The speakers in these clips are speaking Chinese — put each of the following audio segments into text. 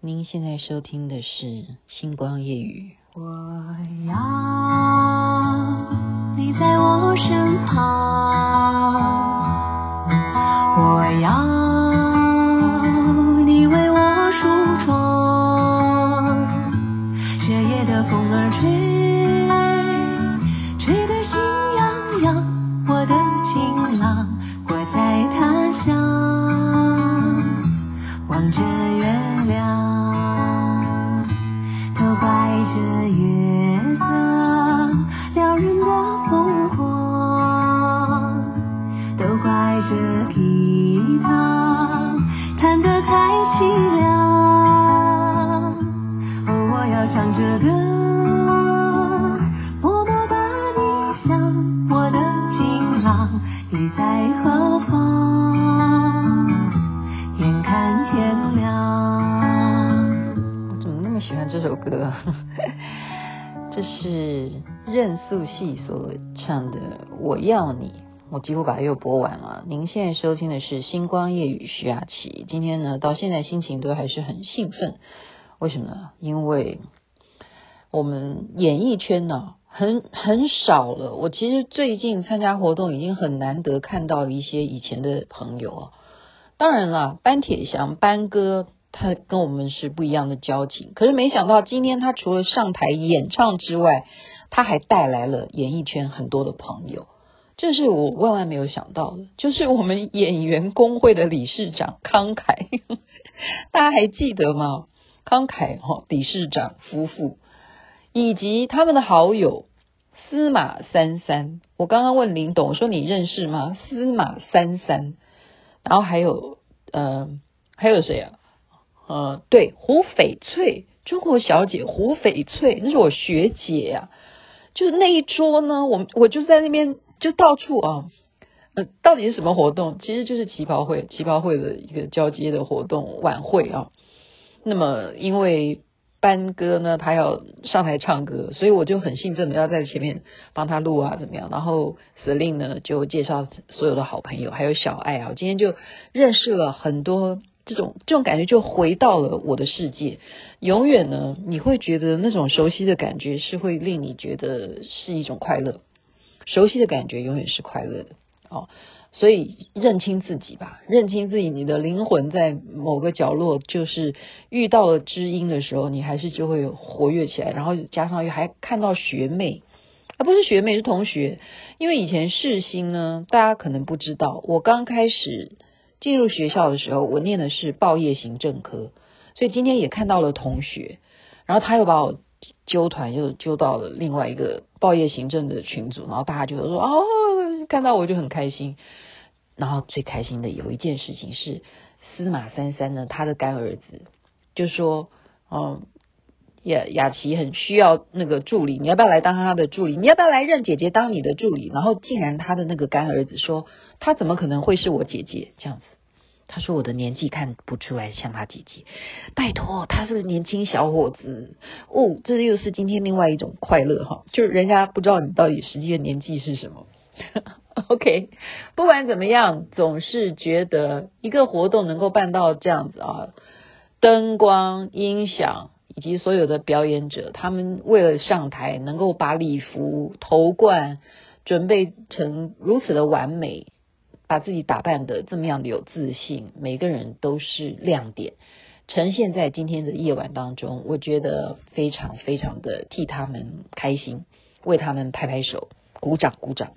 您现在收听的是《星光夜语》。我要你在我身旁，我要任素汐所唱的《我要你》，我几乎把它又播完了。您现在收听的是《星光夜雨》，徐雅琪。今天呢，到现在心情都还是很兴奋。为什么呢？因为我们演艺圈呢，很很少了。我其实最近参加活动，已经很难得看到一些以前的朋友啊。当然了，班铁祥、班哥。他跟我们是不一样的交情，可是没想到今天他除了上台演唱之外，他还带来了演艺圈很多的朋友，这是我万万没有想到的。就是我们演员工会的理事长康凯，大家还记得吗？康凯哈理事长夫妇，以及他们的好友司马三三。我刚刚问林董，我说你认识吗？司马三三，然后还有呃，还有谁啊？呃，对，胡翡翠，中国小姐胡翡翠，那是我学姐呀、啊。就是那一桌呢，我我就在那边，就到处啊，呃，到底是什么活动？其实就是旗袍会，旗袍会的一个交接的活动晚会啊。那么因为班哥呢，他要上台唱歌，所以我就很兴奋的要在前面帮他录啊，怎么样？然后司令呢就介绍所有的好朋友，还有小爱啊，我今天就认识了很多。这种这种感觉就回到了我的世界，永远呢，你会觉得那种熟悉的感觉是会令你觉得是一种快乐，熟悉的感觉永远是快乐的哦。所以认清自己吧，认清自己，你的灵魂在某个角落，就是遇到了知音的时候，你还是就会活跃起来。然后加上又还看到学妹，啊，不是学妹是同学，因为以前世新呢，大家可能不知道，我刚开始。进入学校的时候，我念的是报业行政科，所以今天也看到了同学，然后他又把我揪团，又揪到了另外一个报业行政的群组，然后大家就说哦，看到我就很开心。然后最开心的有一件事情是，司马三三呢，他的干儿子就说，嗯，雅雅琪很需要那个助理，你要不要来当他的助理？你要不要来认姐姐当你的助理？然后竟然他的那个干儿子说。他怎么可能会是我姐姐这样子？他说我的年纪看不出来像他姐姐，拜托，他是年轻小伙子哦。这又是今天另外一种快乐哈，就是人家不知道你到底实际的年纪是什么。OK，不管怎么样，总是觉得一个活动能够办到这样子啊，灯光、音响以及所有的表演者，他们为了上台能够把礼服、头冠准备成如此的完美。把自己打扮得这么样的有自信，每个人都是亮点，呈现在今天的夜晚当中，我觉得非常非常的替他们开心，为他们拍拍手，鼓掌鼓掌。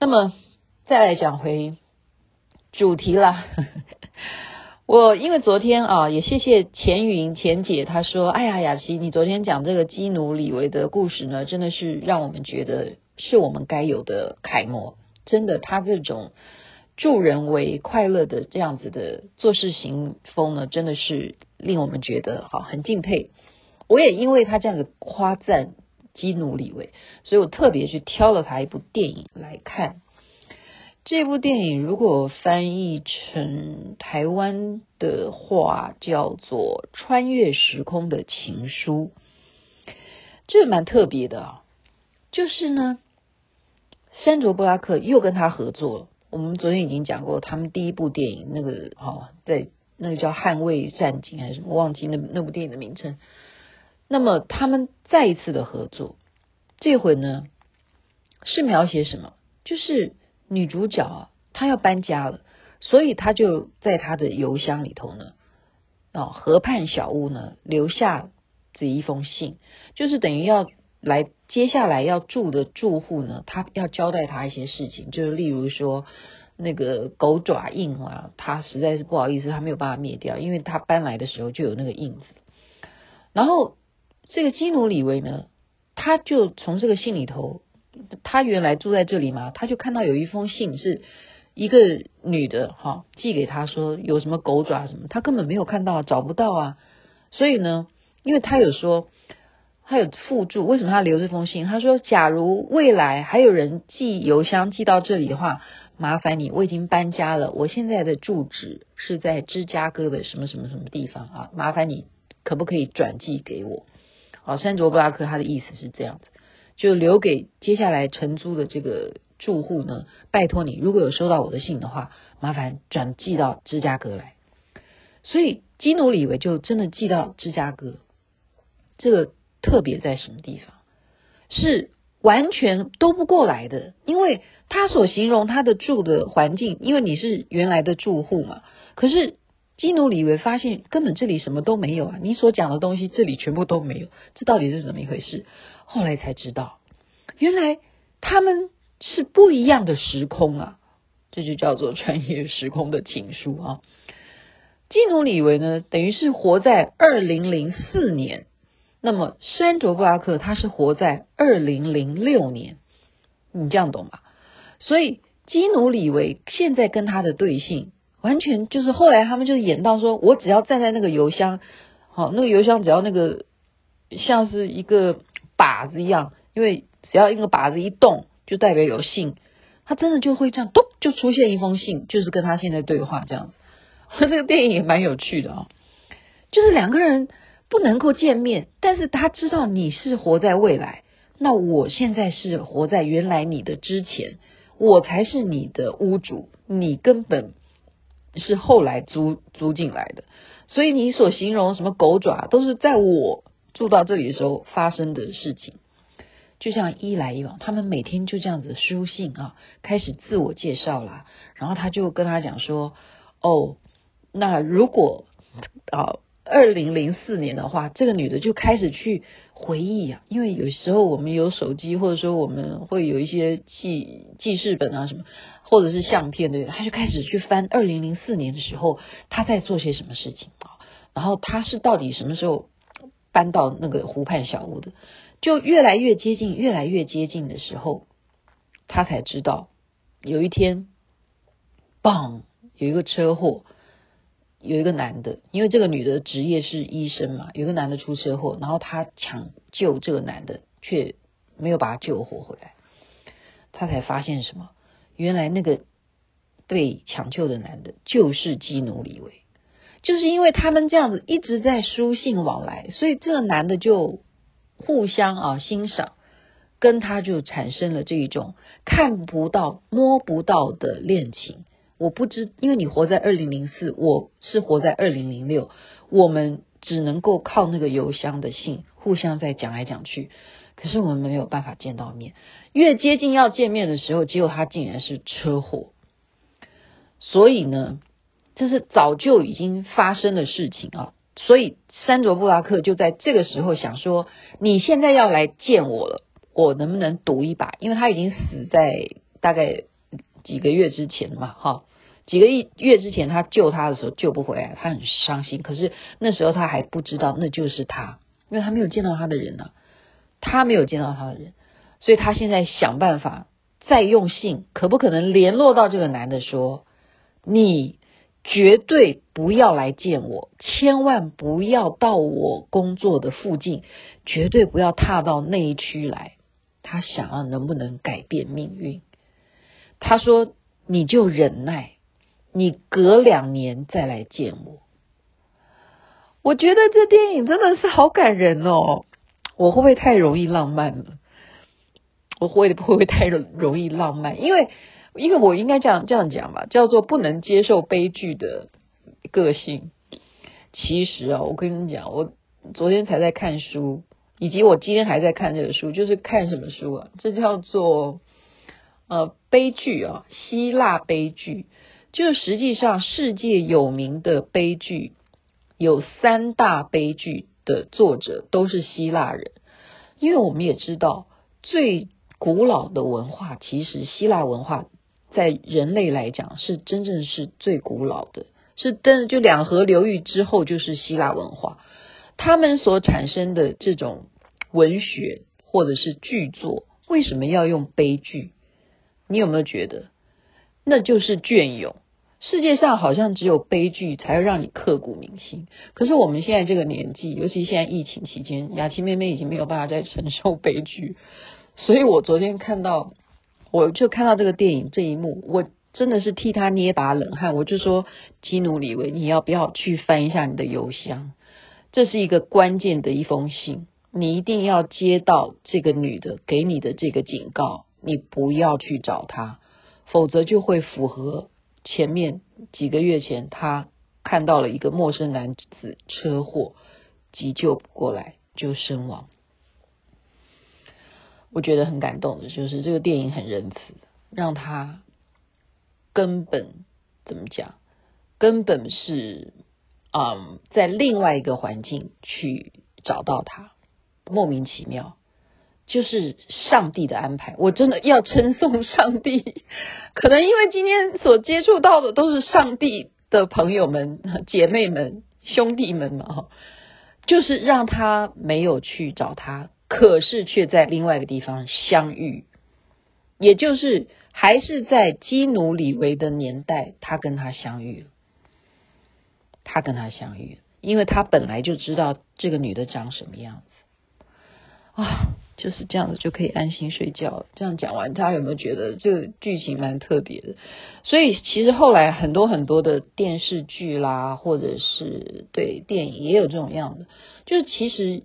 那么再来讲回主题啦，我因为昨天啊，也谢谢钱云钱姐，她说：“哎呀，雅琪，你昨天讲这个基努李维的故事呢，真的是让我们觉得是我们该有的楷模。”真的，他这种助人为快乐的这样子的做事行风呢，真的是令我们觉得好很敬佩。我也因为他这样子夸赞基努李维，所以我特别去挑了他一部电影来看。这部电影如果翻译成台湾的话，叫做《穿越时空的情书》，这蛮特别的啊。就是呢。山卓布拉克又跟他合作了。我们昨天已经讲过，他们第一部电影那个哦，在那个叫《捍卫战警》还是什么，忘记那那部电影的名称。那么他们再一次的合作，这回呢是描写什么？就是女主角啊，她要搬家了，所以她就在她的邮箱里头呢，哦，河畔小屋呢留下这一封信，就是等于要来接下来要住的住户呢，他要交代他一些事情，就是例如说那个狗爪印啊，他实在是不好意思，他没有办法灭掉，因为他搬来的时候就有那个印子，然后。这个基努里维呢，他就从这个信里头，他原来住在这里嘛，他就看到有一封信是一个女的哈寄给他说有什么狗爪什么，他根本没有看到，找不到啊。所以呢，因为他有说他有附注，为什么他留这封信？他说，假如未来还有人寄邮箱寄到这里的话，麻烦你，我已经搬家了，我现在的住址是在芝加哥的什么什么什么地方啊，麻烦你可不可以转寄给我？好，山卓布拉克他的意思是这样子，就留给接下来承租的这个住户呢，拜托你，如果有收到我的信的话，麻烦转寄到芝加哥来。所以基努里维就真的寄到芝加哥，这个特别在什么地方？是完全都不过来的，因为他所形容他的住的环境，因为你是原来的住户嘛，可是。基努里维发现根本这里什么都没有啊！你所讲的东西这里全部都没有，这到底是怎么一回事？后来才知道，原来他们是不一样的时空啊！这就叫做穿越时空的情书啊！基努里维呢，等于是活在二零零四年，那么山卓布拉克他是活在二零零六年，你这样懂吧？所以基努里维现在跟他的对性。完全就是后来他们就演到说，我只要站在那个邮箱，好，那个邮箱只要那个像是一个靶子一样，因为只要一个靶子一动，就代表有信，他真的就会这样，咚就出现一封信，就是跟他现在对话这样子。这个电影也蛮有趣的啊，就是两个人不能够见面，但是他知道你是活在未来，那我现在是活在原来你的之前，我才是你的屋主，你根本。是后来租租进来的，所以你所形容什么狗爪，都是在我住到这里的时候发生的事情。就像一来一往，他们每天就这样子书信啊，开始自我介绍啦。然后他就跟他讲说：“哦，那如果啊，二零零四年的话，这个女的就开始去回忆啊，因为有时候我们有手机，或者说我们会有一些记记事本啊什么。”或者是相片，对不对？他就开始去翻二零零四年的时候他在做些什么事情啊？然后他是到底什么时候搬到那个湖畔小屋的？就越来越接近，越来越接近的时候，他才知道有一天，嘣，有一个车祸，有一个男的，因为这个女的职业是医生嘛，有个男的出车祸，然后他抢救这个男的，却没有把他救活回来，他才发现什么？原来那个被抢救的男的就是基努李维，就是因为他们这样子一直在书信往来，所以这个男的就互相啊欣赏，跟他就产生了这一种看不到、摸不到的恋情。我不知，因为你活在二零零四，我是活在二零零六，我们只能够靠那个邮箱的信互相在讲来讲去。可是我们没有办法见到面，越接近要见面的时候，结果他竟然是车祸。所以呢，这是早就已经发生的事情啊。所以山卓布拉克就在这个时候想说：“你现在要来见我了，我能不能赌一把？”因为他已经死在大概几个月之前嘛，哈，几个月之前他救他的时候救不回来，他很伤心。可是那时候他还不知道那就是他，因为他没有见到他的人呢、他没有见到他的人，所以他现在想办法再用信，可不可能联络到这个男的说：“你绝对不要来见我，千万不要到我工作的附近，绝对不要踏到那一区来。”他想要能不能改变命运？他说：“你就忍耐，你隔两年再来见我。”我觉得这电影真的是好感人哦。我会不会太容易浪漫了？我会不会太容易浪漫？因为，因为我应该这样这样讲吧，叫做不能接受悲剧的个性。其实啊，我跟你讲，我昨天才在看书，以及我今天还在看这个书，就是看什么书啊？这叫做呃悲剧啊，希腊悲剧。就实际上世界有名的悲剧有三大悲剧的作者都是希腊人，因为我们也知道最古老的文化，其实希腊文化在人类来讲是真正是最古老的，是真就两河流域之后就是希腊文化，他们所产生的这种文学或者是剧作，为什么要用悲剧？你有没有觉得那就是隽永？世界上好像只有悲剧才会让你刻骨铭心。可是我们现在这个年纪，尤其现在疫情期间，雅琪妹妹已经没有办法再承受悲剧。所以我昨天看到，我就看到这个电影这一幕，我真的是替他捏把冷汗。我就说，基努李维，你要不要去翻一下你的邮箱？这是一个关键的一封信，你一定要接到这个女的给你的这个警告，你不要去找她，否则就会符合。前面几个月前，他看到了一个陌生男子车祸，急救过来就身亡。我觉得很感动的，就是这个电影很仁慈，让他根本怎么讲，根本是嗯，在另外一个环境去找到他，莫名其妙。就是上帝的安排，我真的要称颂上帝。可能因为今天所接触到的都是上帝的朋友们、姐妹们、兄弟们嘛，哈，就是让他没有去找他，可是却在另外一个地方相遇，也就是还是在基努里维的年代，他跟他相遇，他跟他相遇，因为他本来就知道这个女的长什么样子啊。就是这样子就可以安心睡觉。这样讲完，大家有没有觉得这个剧情蛮特别的？所以其实后来很多很多的电视剧啦，或者是对电影也有这种样的。就是其实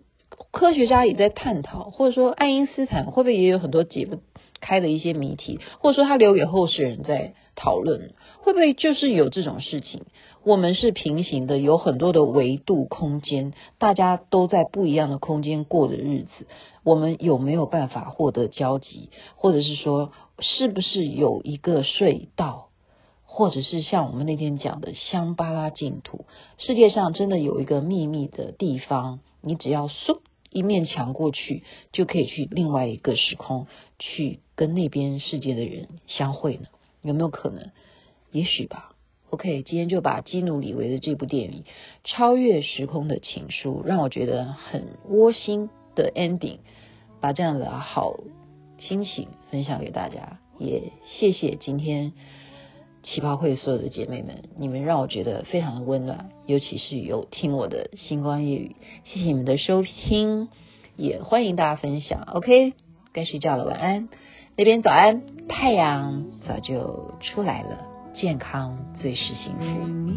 科学家也在探讨，或者说爱因斯坦会不会也有很多解不开的一些谜题，或者说他留给后世人在讨论，会不会就是有这种事情？我们是平行的，有很多的维度空间，大家都在不一样的空间过的日子，我们有没有办法获得交集？或者是说，是不是有一个隧道，或者是像我们那天讲的香巴拉净土，世界上真的有一个秘密的地方，你只要嗖一面墙过去，就可以去另外一个时空，去跟那边世界的人相会呢？有没有可能？也许吧。OK，今天就把基努里维的这部电影《超越时空的情书》，让我觉得很窝心的 ending，把这样的好心情分享给大家。也谢谢今天旗袍会所有的姐妹们，你们让我觉得非常的温暖，尤其是有听我的星光夜语，谢谢你们的收听，也欢迎大家分享。OK，该睡觉了，晚安。那边早安，太阳早就出来了。健康最是幸福。